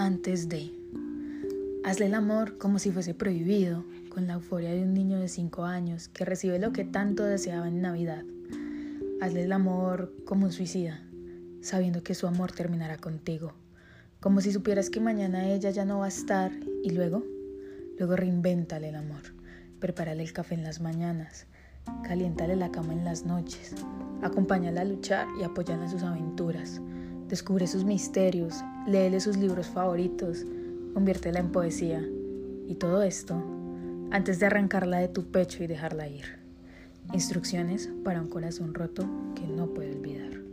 Antes de. Hazle el amor como si fuese prohibido, con la euforia de un niño de 5 años que recibe lo que tanto deseaba en Navidad. Hazle el amor como un suicida, sabiendo que su amor terminará contigo, como si supieras que mañana ella ya no va a estar y luego, luego reinvéntale el amor, prepárale el café en las mañanas, caliéntale la cama en las noches, acompáñala a luchar y apóyala en sus aventuras, descubre sus misterios, léele sus libros favoritos, conviértela en poesía y todo esto antes de arrancarla de tu pecho y dejarla ir. Instrucciones para un corazón roto que no puede olvidar.